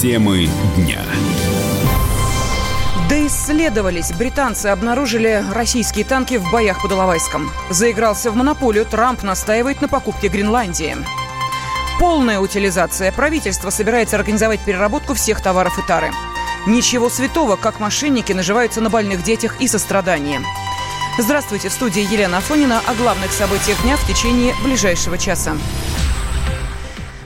Темы дня. Доисследовались. Британцы обнаружили российские танки в боях под Иловайском. Заигрался в монополию. Трамп настаивает на покупке Гренландии. Полная утилизация. Правительство собирается организовать переработку всех товаров и тары. Ничего святого, как мошенники наживаются на больных детях и сострадании. Здравствуйте, в студии Елена Афонина о главных событиях дня в течение ближайшего часа.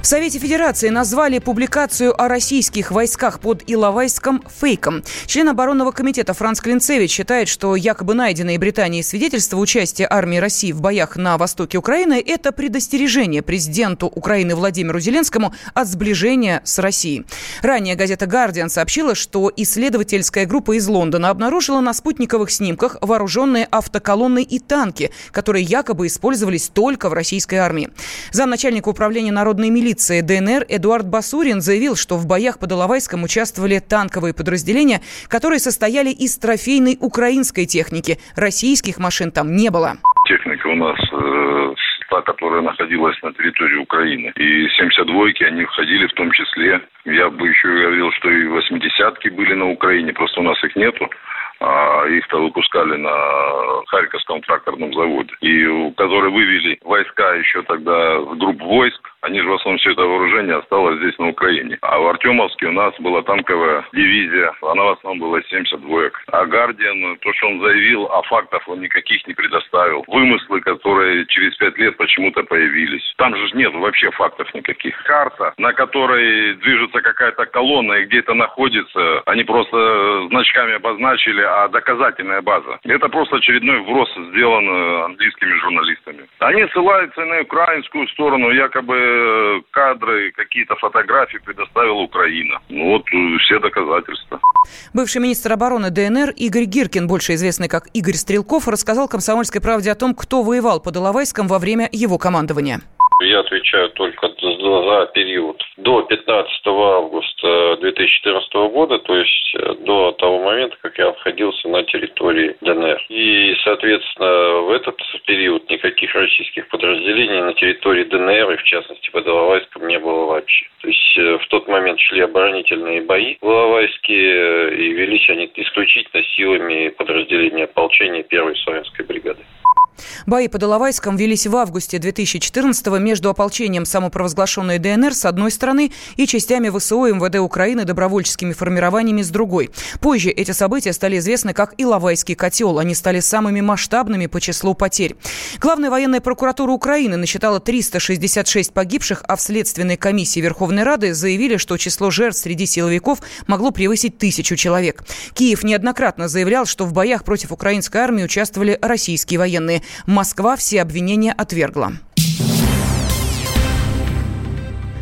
В Совете Федерации назвали публикацию о российских войсках под Иловайском фейком. Член оборонного комитета Франц Клинцевич считает, что якобы найденные Британией свидетельства участия армии России в боях на востоке Украины – это предостережение президенту Украины Владимиру Зеленскому от сближения с Россией. Ранее газета «Гардиан» сообщила, что исследовательская группа из Лондона обнаружила на спутниковых снимках вооруженные автоколонны и танки, которые якобы использовались только в российской армии. Замначальника управления народной милиции полиции ДНР Эдуард Басурин заявил, что в боях под Иловайском участвовали танковые подразделения, которые состояли из трофейной украинской техники. Российских машин там не было. Техника у нас э, та, которая находилась на территории Украины. И 72-ки, они входили в том числе. Я бы еще говорил, что и 80-ки были на Украине, просто у нас их нету а их-то выпускали на Харьковском тракторном заводе, и которые вывели войска еще тогда групп войск, они же в основном все это вооружение осталось здесь на Украине. А в Артемовске у нас была танковая дивизия, она в основном была 70 двоек. А Гардиан, то, что он заявил, а фактов он никаких не предоставил. Вымыслы, которые через пять лет почему-то появились. Там же нет вообще фактов никаких. Карта, на которой движется какая-то колонна и где-то находится, они просто значками обозначили, а доказательная база. Это просто очередной вброс сделан английскими журналистами. Они ссылаются на украинскую сторону, якобы кадры, какие-то фотографии предоставила Украина. Ну вот э, все доказательства. Бывший министр обороны ДНР Игорь Гиркин, больше известный как Игорь Стрелков, рассказал «Комсомольской правде» о том, кто воевал под Иловайском во время его командования. Я отвечаю только за период до 15 августа 2014 года, то есть э, до того момента, как я находился на территории ДНР. И, соответственно, в этот период никаких российских подразделений на территории ДНР и, в частности, под Иловайском не было вообще. То есть э, в тот момент шли оборонительные бои в Иловайске, э, и велись они исключительно силами подразделения ополчения первой славянской бригады. Бои под Иловайском велись в августе 2014-го между ополчением самопровозглашенной ДНР с одной стороны и частями ВСО и МВД Украины добровольческими формированиями с другой. Позже эти события стали известны как Иловайский котел. Они стали самыми масштабными по числу потерь. Главная военная прокуратура Украины насчитала 366 погибших, а в Следственной комиссии Верховной Рады заявили, что число жертв среди силовиков могло превысить тысячу человек. Киев неоднократно заявлял, что в боях против украинской армии участвовали российские военные. Москва все обвинения отвергла.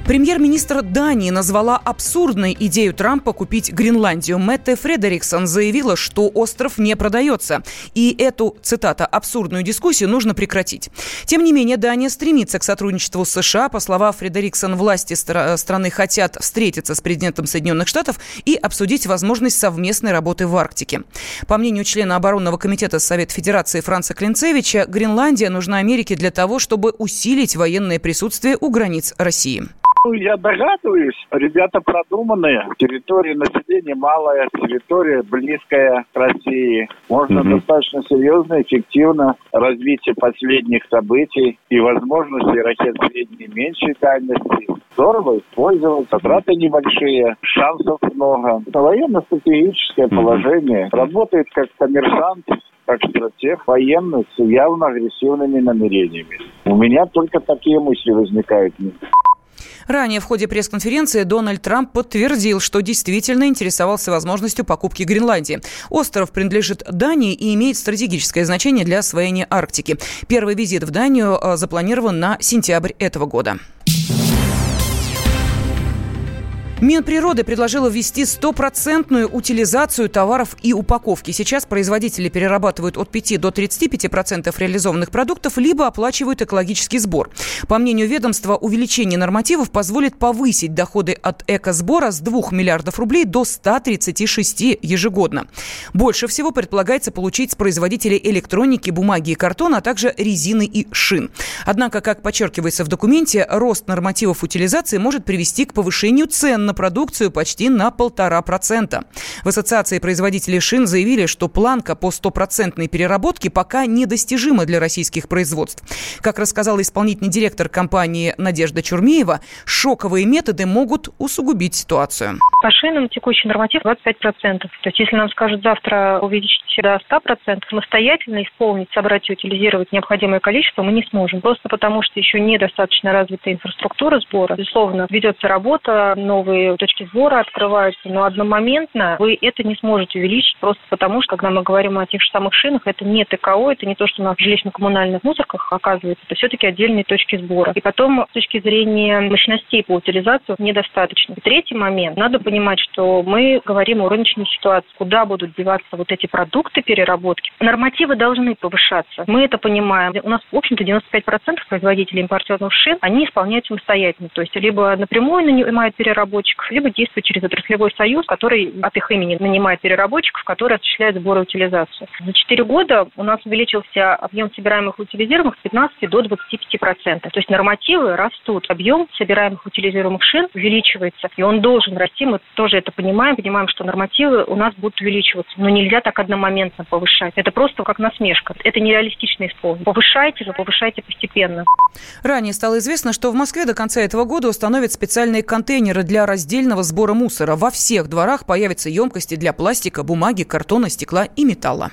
Премьер-министр Дании назвала абсурдной идею Трампа купить Гренландию. Мэтте Фредериксон заявила, что остров не продается. И эту, цитата, абсурдную дискуссию нужно прекратить. Тем не менее, Дания стремится к сотрудничеству с США. По словам Фредериксон, власти стра- страны хотят встретиться с президентом Соединенных Штатов и обсудить возможность совместной работы в Арктике. По мнению члена оборонного комитета Совета Федерации Франца Клинцевича, Гренландия нужна Америке для того, чтобы усилить военное присутствие у границ России. Ну, я догадываюсь, ребята продуманные. Территория населения малая, территория близкая к России. Можно mm достаточно серьезно, эффективно развитие последних событий и возможности ракет средней и меньшей дальности. Здорово использовать, траты небольшие, шансов много. Военно-стратегическое mm положение. Работает как коммерсант, как стратег военный с явно агрессивными намерениями. У меня только такие мысли возникают. Ранее в ходе пресс-конференции Дональд Трамп подтвердил, что действительно интересовался возможностью покупки Гренландии. Остров принадлежит Дании и имеет стратегическое значение для освоения Арктики. Первый визит в Данию э, запланирован на сентябрь этого года. Минприроды предложила ввести стопроцентную утилизацию товаров и упаковки. Сейчас производители перерабатывают от 5 до 35% реализованных продуктов, либо оплачивают экологический сбор. По мнению ведомства, увеличение нормативов позволит повысить доходы от экосбора с 2 миллиардов рублей до 136 ежегодно. Больше всего предполагается получить с производителей электроники, бумаги и картона, а также резины и шин. Однако, как подчеркивается в документе, рост нормативов утилизации может привести к повышению цен на на продукцию почти на полтора процента. В Ассоциации производителей шин заявили, что планка по стопроцентной переработке пока недостижима для российских производств. Как рассказала исполнительный директор компании Надежда Чурмеева, шоковые методы могут усугубить ситуацию. По шинам текущий норматив 25%. То есть если нам скажут завтра увеличить до 100%, самостоятельно исполнить, собрать и утилизировать необходимое количество мы не сможем. Просто потому, что еще недостаточно развита инфраструктура сбора. Безусловно, ведется работа, новые точки сбора открываются, но одномоментно вы это не сможете увеличить просто потому, что когда мы говорим о тех же самых шинах, это не ТКО, это не то, что в жилищно-коммунальных мусорках оказывается, это все-таки отдельные точки сбора. И потом, с точки зрения мощностей по утилизации, недостаточно. И третий момент. Надо понимать, что мы говорим о рыночной ситуации, куда будут деваться вот эти продукты переработки. Нормативы должны повышаться. Мы это понимаем. У нас, в общем-то, 95% производителей импортерных шин, они исполняют самостоятельно. То есть либо напрямую нанимают переработчиков, либо действуют через отраслевой союз, который от их имени нанимает переработчиков, которые осуществляют сбор и утилизацию. За 4 года у нас увеличился объем собираемых и утилизируемых с 15 до 25%. То есть нормативы растут. Объем собираемых и утилизируемых шин увеличивается, и он должен расти. Мы тоже это понимаем, понимаем, что нормативы у нас будут увеличиваться. Но нельзя так одномоментно повышать. Это просто как насмешка. Это нереалистично исполнить. Повышайте же, повышайте постепенно. Ранее стало известно, что в Москве до конца этого года установят специальные контейнеры для раздельного сбора мусора. Во всех дворах появятся емкости для пластика, бумаги, картона, стекла и металла.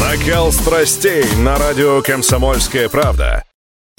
Накал страстей на радио «Комсомольская правда».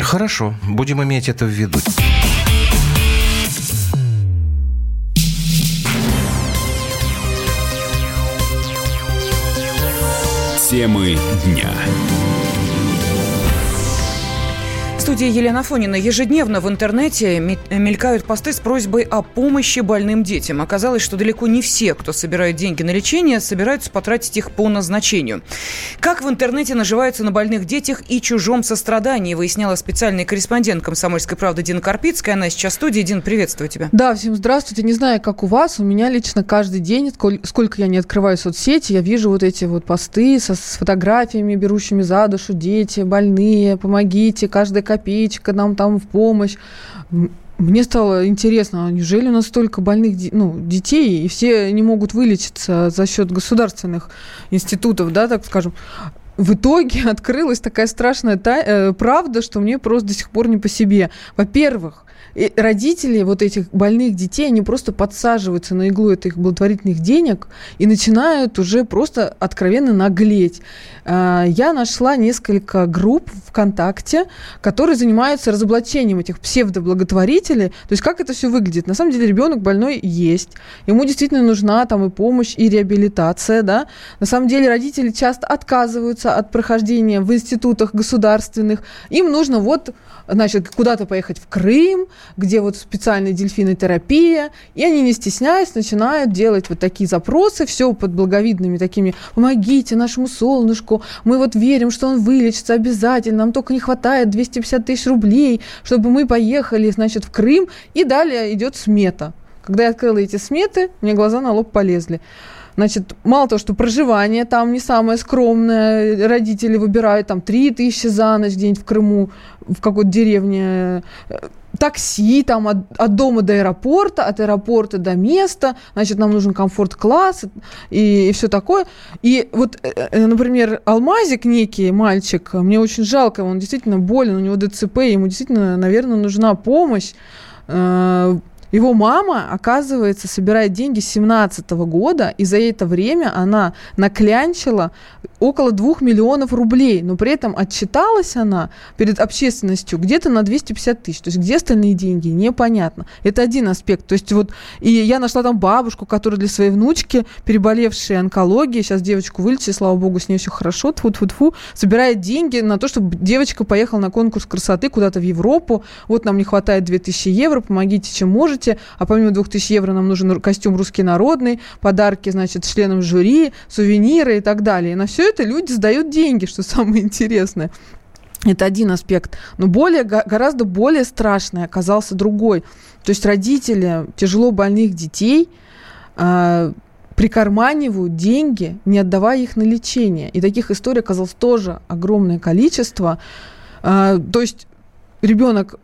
Хорошо, будем иметь это в виду. Темы дня студии Елена Фонина. Ежедневно в интернете мелькают посты с просьбой о помощи больным детям. Оказалось, что далеко не все, кто собирает деньги на лечение, собираются потратить их по назначению. Как в интернете наживаются на больных детях и чужом сострадании, выясняла специальный корреспондент «Комсомольской правды» Дина Карпицкая. Она сейчас в студии. Дин, приветствую тебя. Да, всем здравствуйте. Не знаю, как у вас, у меня лично каждый день, сколько я не открываю соцсети, я вижу вот эти вот посты со, с фотографиями, берущими за душу дети, больные, помогите, каждая копеечка нам там в помощь. Мне стало интересно, а неужели у нас столько больных ну, детей, и все не могут вылечиться за счет государственных институтов, да, так скажем. В итоге открылась такая страшная та- э, правда, что мне просто до сих пор не по себе. Во-первых, родители вот этих больных детей, они просто подсаживаются на иглу этих благотворительных денег и начинают уже просто откровенно наглеть. А, я нашла несколько групп ВКонтакте, которые занимаются разоблачением этих псевдоблаготворителей. То есть как это все выглядит? На самом деле ребенок больной есть. Ему действительно нужна там и помощь, и реабилитация. Да? На самом деле родители часто отказываются от прохождения в институтах государственных. Им нужно вот значит, куда-то поехать в Крым, где вот специальная дельфинотерапия, и они, не стесняясь, начинают делать вот такие запросы, все под благовидными такими, помогите нашему солнышку, мы вот верим, что он вылечится обязательно, нам только не хватает 250 тысяч рублей, чтобы мы поехали, значит, в Крым, и далее идет смета. Когда я открыла эти сметы, мне глаза на лоб полезли. Значит, мало того, что проживание там не самое скромное, родители выбирают там 3 тысячи за ночь где-нибудь в Крыму, в какой-то деревне, э, такси там от, от дома до аэропорта, от аэропорта до места, значит, нам нужен комфорт-класс и, и все такое. И вот, э, э, например, Алмазик некий мальчик, мне очень жалко, он действительно болен, у него ДЦП, ему действительно, наверное, нужна помощь. Его мама, оказывается, собирает деньги с 17 года, и за это время она наклянчила около 2 миллионов рублей, но при этом отчиталась она перед общественностью где-то на 250 тысяч. То есть где остальные деньги, непонятно. Это один аспект. То есть вот, и я нашла там бабушку, которая для своей внучки, переболевшей онкологией, сейчас девочку вылечили, слава богу, с ней все хорошо, тфу тфу тфу собирает деньги на то, чтобы девочка поехала на конкурс красоты куда-то в Европу. Вот нам не хватает 2000 евро, помогите, чем можете. А помимо 2000 евро нам нужен костюм русский народный, подарки, значит, членам жюри, сувениры и так далее. И на все это люди сдают деньги, что самое интересное. Это один аспект. Но более, гораздо более страшный оказался другой. То есть родители тяжело больных детей э, прикарманивают деньги, не отдавая их на лечение. И таких историй оказалось тоже огромное количество. Э, то есть ребенок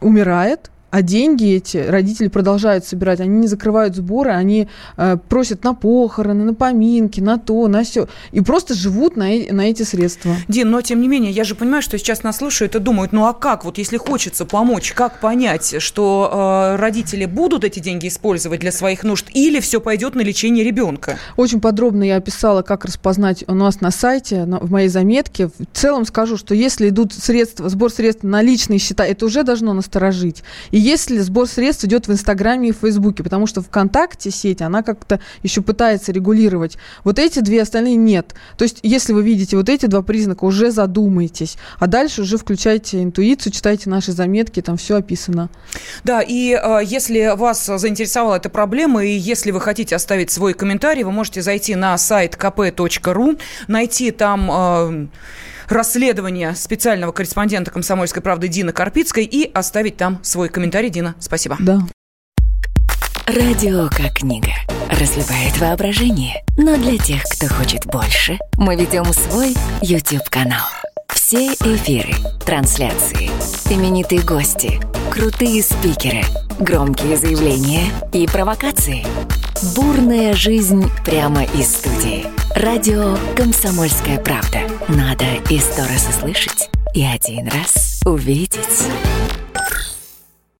умирает, а деньги эти родители продолжают собирать, они не закрывают сборы, они э, просят на похороны, на поминки, на то, на все. И просто живут на, э, на эти средства. Дин, но тем не менее, я же понимаю, что сейчас нас слушают и думают, ну а как, вот если хочется помочь, как понять, что э, родители будут эти деньги использовать для своих нужд или все пойдет на лечение ребенка? Очень подробно я описала, как распознать у нас на сайте, на, в моей заметке. В целом скажу, что если идут средства, сбор средств на личные счета, это уже должно насторожить. И если сбор средств идет в Инстаграме и Фейсбуке, потому что ВКонтакте сеть, она как-то еще пытается регулировать. Вот эти две остальные нет. То есть, если вы видите вот эти два признака, уже задумайтесь. А дальше уже включайте интуицию, читайте наши заметки, там все описано. Да, и э, если вас заинтересовала эта проблема, и если вы хотите оставить свой комментарий, вы можете зайти на сайт kp.ru, найти там... Э, расследования специального корреспондента «Комсомольской правды» Дины Карпицкой и оставить там свой комментарий. Дина, спасибо. Да. Радио как книга. Разливает воображение. Но для тех, кто хочет больше, мы ведем свой YouTube-канал. Все эфиры, трансляции, именитые гости, крутые спикеры, громкие заявления и провокации. Бурная жизнь прямо из студии. Радио «Комсомольская правда». Надо и сто раз услышать, и один раз увидеть.